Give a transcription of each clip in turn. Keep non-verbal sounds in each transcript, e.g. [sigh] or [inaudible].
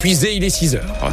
Puisé, il est 6 heures.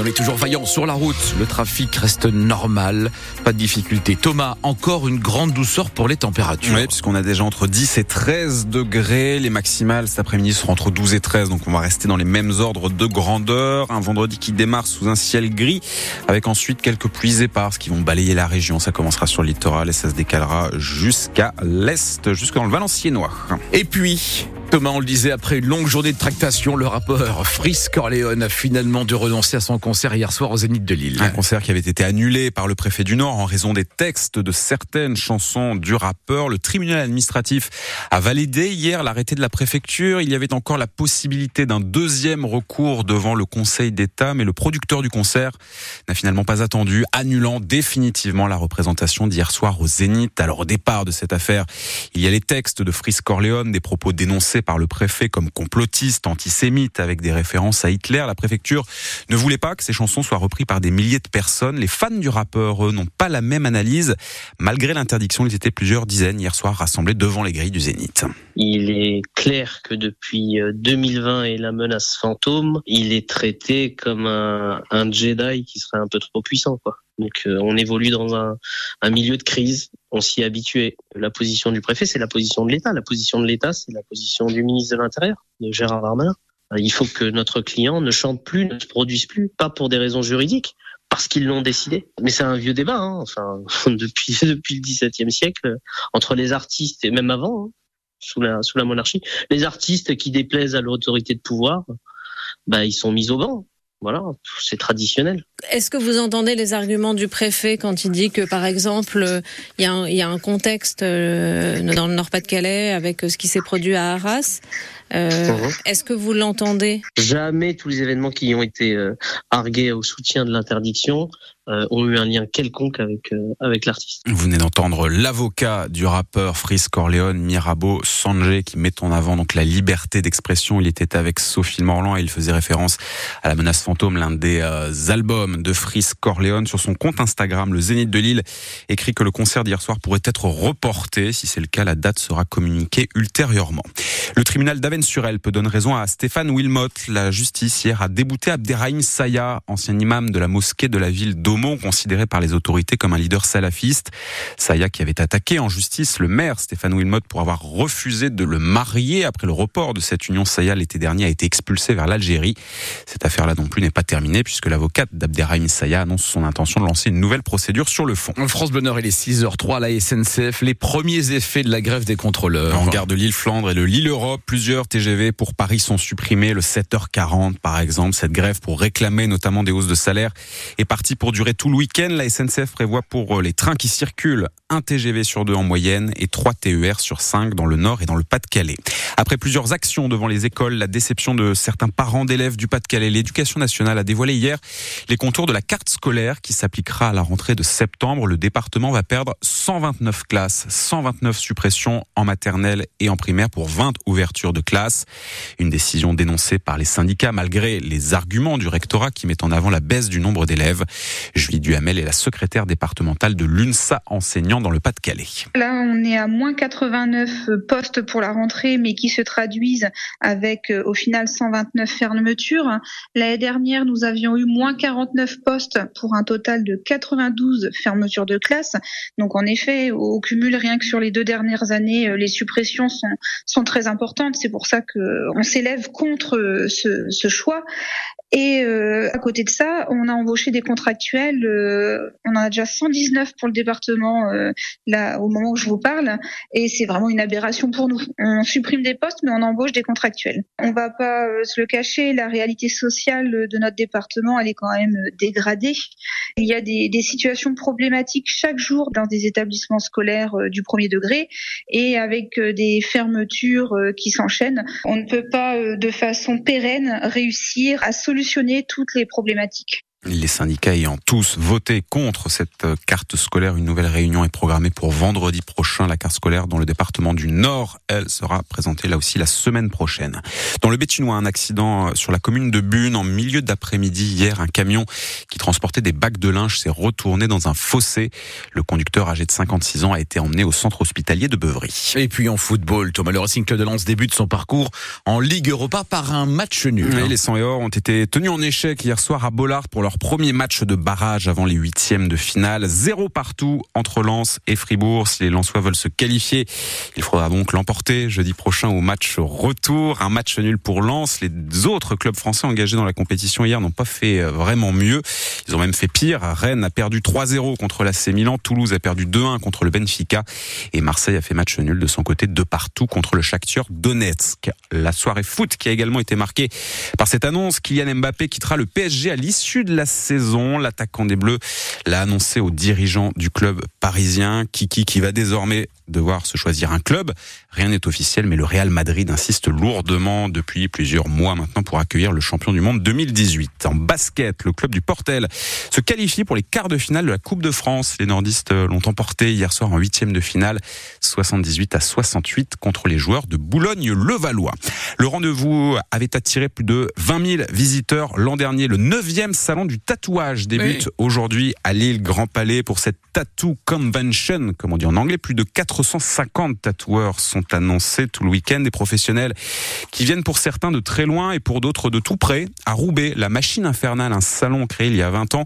Mais on est toujours vaillant sur la route. Le trafic reste normal. Pas de difficulté. Thomas, encore une grande douceur pour les températures. Oui, puisqu'on a déjà entre 10 et 13 degrés. Les maximales cet après-midi seront entre 12 et 13. Donc on va rester dans les mêmes ordres de grandeur. Un vendredi qui démarre sous un ciel gris avec ensuite quelques pluies éparses qui vont balayer la région. Ça commencera sur le littoral et ça se décalera jusqu'à l'est, jusqu'à dans le Valenciennois. Et puis, Thomas, on le disait, après une longue journée de tractation, le rappeur Fris Corleone a finalement dû renoncer à son concert hier soir au Zénith de Lille. Un concert qui avait été annulé par le préfet du Nord en raison des textes de certaines chansons du rappeur. Le tribunal administratif a validé hier l'arrêté de la préfecture. Il y avait encore la possibilité d'un deuxième recours devant le Conseil d'État, mais le producteur du concert n'a finalement pas attendu, annulant définitivement la représentation d'hier soir au Zénith. Alors au départ de cette affaire, il y a les textes de Fris Corleone, des propos dénoncés par le préfet comme complotiste, antisémite, avec des références à Hitler. La préfecture ne voulait pas que ces chansons soient reprises par des milliers de personnes. Les fans du rappeur, eux, n'ont pas la même analyse. Malgré l'interdiction, ils étaient plusieurs dizaines hier soir rassemblés devant les grilles du Zénith. Il est clair que depuis 2020 et la menace fantôme, il est traité comme un, un Jedi qui serait un peu trop puissant, quoi. Donc euh, on évolue dans un, milieu de crise, on s'y est habitué. La position du préfet, c'est la position de l'État. La position de l'État, c'est la position du ministre de l'Intérieur, de Gérard Darmanin. Il faut que notre client ne chante plus, ne se produise plus, pas pour des raisons juridiques, parce qu'ils l'ont décidé. Mais c'est un vieux débat, hein. enfin [laughs] depuis le XVIIe siècle, entre les artistes et même avant, hein, sous la sous la monarchie, les artistes qui déplaisent à l'autorité de pouvoir, bah ils sont mis au banc. Voilà, c'est traditionnel. Est-ce que vous entendez les arguments du préfet quand il dit que, par exemple, il y, a un, contexte euh, dans le Nord-Pas-de-Calais avec ce qui s'est produit à Arras euh, mmh. Est-ce que vous l'entendez? Jamais tous les événements qui ont été euh, argués au soutien de l'interdiction euh, ont eu un lien quelconque avec euh, avec l'artiste. Vous venez d'entendre l'avocat du rappeur Fris Corleone, Mirabeau Sanjay, qui met en avant donc la liberté d'expression. Il était avec Sophie Morland et il faisait référence à la menace fantôme, l'un des albums de Fris Corleone. Sur son compte Instagram, le Zénith de Lille écrit que le concert d'hier soir pourrait être reporté. Si c'est le cas, la date sera communiquée ultérieurement. Le tribunal d'Aven-sur-Elle peut donner raison à Stéphane Wilmot. La justice hier a débouté Abderrahim Saya, ancien imam de la mosquée de la ville d'Aumont, considéré par les autorités comme un leader salafiste. Saya qui avait attaqué en justice le maire Stéphane Wilmot pour avoir refusé de le marier après le report de cette union. Saya l'été dernier a été expulsé vers l'Algérie. Cette affaire-là non plus n'est pas terminée puisque l'avocate d'Abderrahim Saya annonce son intention de lancer une nouvelle procédure sur le fond. France Bonheur, il est 6h03 la SNCF. Les premiers effets de la grève des contrôleurs. En gare de Lille-Flandre et le Lille Europe, plusieurs TGV pour Paris sont supprimés. Le 7h40, par exemple, cette grève pour réclamer notamment des hausses de salaire est partie pour durer tout le week-end. La SNCF prévoit pour euh, les trains qui circulent un TGV sur deux en moyenne et trois TER sur cinq dans le Nord et dans le Pas-de-Calais. Après plusieurs actions devant les écoles, la déception de certains parents d'élèves du Pas-de-Calais, l'éducation nationale a dévoilé hier les contours de la carte scolaire qui s'appliquera à la rentrée de septembre. Le département va perdre 129 classes, 129 suppressions en maternelle et en primaire pour 20 ouvertures de classes. Une décision dénoncée par les syndicats malgré les arguments du rectorat qui met en avant la baisse du nombre d'élèves. Julie Duhamel est la secrétaire départementale de l'UNSA enseignant dans le Pas-de-Calais. Là, on est à moins 89 postes pour la rentrée, mais qui se traduisent avec euh, au final 129 fermetures. L'année dernière, nous avions eu moins 49 postes pour un total de 92 fermetures de classe. Donc en effet, au cumul, rien que sur les deux dernières années, euh, les suppressions sont, très importantes. C'est pour ça qu'on s'élève contre euh, ce choix. Et euh, à côté de ça, on a embauché des contractuels. Euh, on en a déjà 119 pour le département euh, là au moment où je vous parle. Et c'est vraiment une aberration pour nous. On supprime des postes, mais on embauche des contractuels. On va pas euh, se le cacher. La réalité sociale de notre département, elle est quand même dégradée. Il y a des, des situations problématiques chaque jour dans des établissements scolaires du premier degré et avec des fermetures qui s'enchaînent. On ne peut pas de façon pérenne réussir à solutionner toutes les problématiques. Les syndicats ayant tous voté contre cette euh, carte scolaire, une nouvelle réunion est programmée pour vendredi prochain. La carte scolaire dans le département du Nord, elle sera présentée là aussi la semaine prochaine. Dans le Bétinois, un accident euh, sur la commune de Bune en milieu d'après-midi hier. Un camion qui transportait des bacs de linge s'est retourné dans un fossé. Le conducteur âgé de 56 ans a été emmené au centre hospitalier de Beuvry. Et puis en football, Thomas, le Racing Club de Lens débute son parcours en Ligue Europa par un match nul. Oui, les 100 et or ont été tenus en échec hier soir à Bollard pour leur premier match de barrage avant les huitièmes de finale. Zéro partout entre Lens et Fribourg. Si les Lensois veulent se qualifier, il faudra donc l'emporter jeudi prochain au match retour. Un match nul pour Lens. Les autres clubs français engagés dans la compétition hier n'ont pas fait euh, vraiment mieux. Ils ont même fait pire. Rennes a perdu 3-0 contre l'AC Milan. Toulouse a perdu 2-1 contre le Benfica. Et Marseille a fait match nul de son côté de partout contre le Shakhtar Donetsk. La soirée foot qui a également été marquée par cette annonce. Kylian Mbappé quittera le PSG à l'issue de la saison. L'attaquant des Bleus l'a annoncé aux dirigeants du club parisien. Kiki qui va désormais devoir se choisir un club. Rien n'est officiel, mais le Real Madrid insiste lourdement depuis plusieurs mois maintenant pour accueillir le champion du monde 2018. En basket, le club du Portel se qualifie pour les quarts de finale de la Coupe de France. Les nordistes l'ont emporté hier soir en huitième de finale, 78 à 68 contre les joueurs de Boulogne-le-Valois. Le rendez-vous avait attiré plus de 20 000 visiteurs l'an dernier. Le neuvième salon du tatouage débute aujourd'hui à Lille Grand Palais pour cette Tattoo Convention, comme on dit en anglais. Plus de 450 tatoueurs sont annoncés tout le week-end. Des professionnels qui viennent pour certains de très loin et pour d'autres de tout près. À Roubaix, la Machine Infernale, un salon créé il y a 20 ans,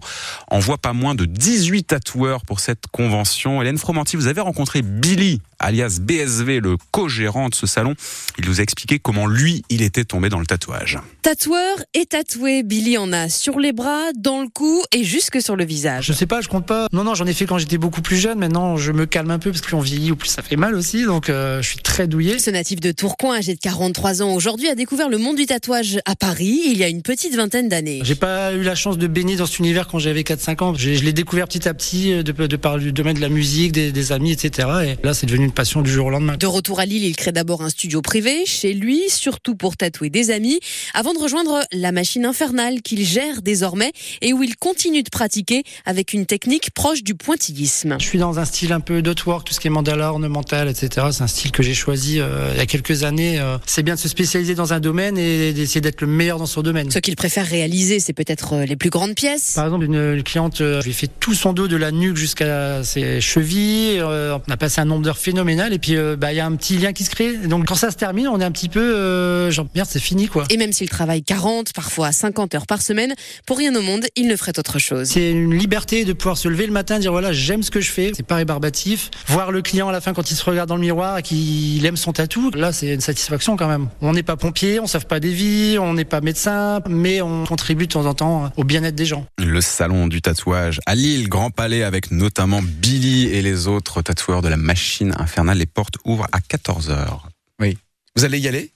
envoie pas moins de 18 tatoueurs pour cette convention. Hélène Fromanti, vous avez rencontré Billy alias BSV, le co-gérant de ce salon. Il nous a expliqué comment lui, il était tombé dans le tatouage. Tatoueur et tatoué, Billy en a sur les bras, dans le cou et jusque sur le visage. Je sais pas, je compte pas. Non, non, j'en ai fait quand j'étais beaucoup plus jeune. Maintenant, je me calme un peu parce que plus on vieillit ou plus ça fait mal aussi. Donc, euh, je suis très douillé. Ce natif de Tourcoing, âgé de 43 ans aujourd'hui, a découvert le monde du tatouage à Paris il y a une petite vingtaine d'années. J'ai pas eu la chance de baigner dans cet univers quand j'avais 4-5 ans. Je, je l'ai découvert petit à petit euh, de, de par le domaine de la musique, des, des amis, etc. Et là, c'est devenu une passion du jour au lendemain. De retour à Lille, il crée d'abord un studio privé chez lui, surtout pour tatouer des amis, avant de rejoindre la machine infernale qu'il gère désormais et où il continue de pratiquer avec une technique proche du pointillisme. Je suis dans un style un peu dotwork, tout ce qui est mandala, ornemental, etc. C'est un style que j'ai choisi euh, il y a quelques années. Euh, c'est bien de se spécialiser dans un domaine et d'essayer d'être le meilleur dans son domaine. Ce qu'il préfère réaliser, c'est peut-être euh, les plus grandes pièces. Par exemple, une, une cliente, euh, je lui ai fait tout son dos de la nuque jusqu'à ses chevilles. On a passé un nombre d'heures phénoménal et puis euh, bah il y a un petit lien qui se crée. Donc quand ça se termine, on est un petit peu euh, genre merde, c'est fini quoi. Et même s'il travaille 40, parfois 50 heures par semaine, pour rien au monde, il ne ferait autre chose. C'est une liberté de pouvoir se lever le matin, dire voilà, j'aime ce que je fais. C'est pas rébarbatif. Voir le client à la fin quand il se regarde dans le miroir et qu'il aime son tatou, là c'est une satisfaction quand même. On n'est pas pompier, on sauve pas des vies, on n'est pas médecin, mais on contribue de temps en temps au bien-être des gens. Le salon du tatouage à Lille, Grand Palais, avec notamment Billy et les autres tatoueurs de la machine infernale. Les portes ouvrent à 14h. Oui. Vous allez y aller?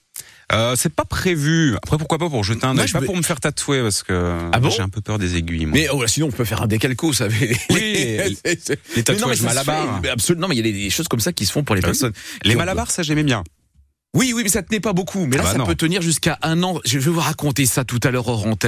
Euh, c'est pas prévu. Après, pourquoi pas pour jeter un œil je Pas pour me faire tatouer parce que Ah bon? j'ai un peu peur des aiguilles. Moi. Mais oh, sinon, on peut faire un décalco, vous savez. Oui, [laughs] les- les tatouages Malabar. Absolument, mais il y a des, choses comme ça qui se font pour les Ah oui. personnes. Les malabars, ça j'aimais bien. Oui, oui, mais ça tenait pas beaucoup. Mais là, Bah ça non. peut tenir jusqu'à un an. Je vais vous raconter ça tout à l'heure hors antenne.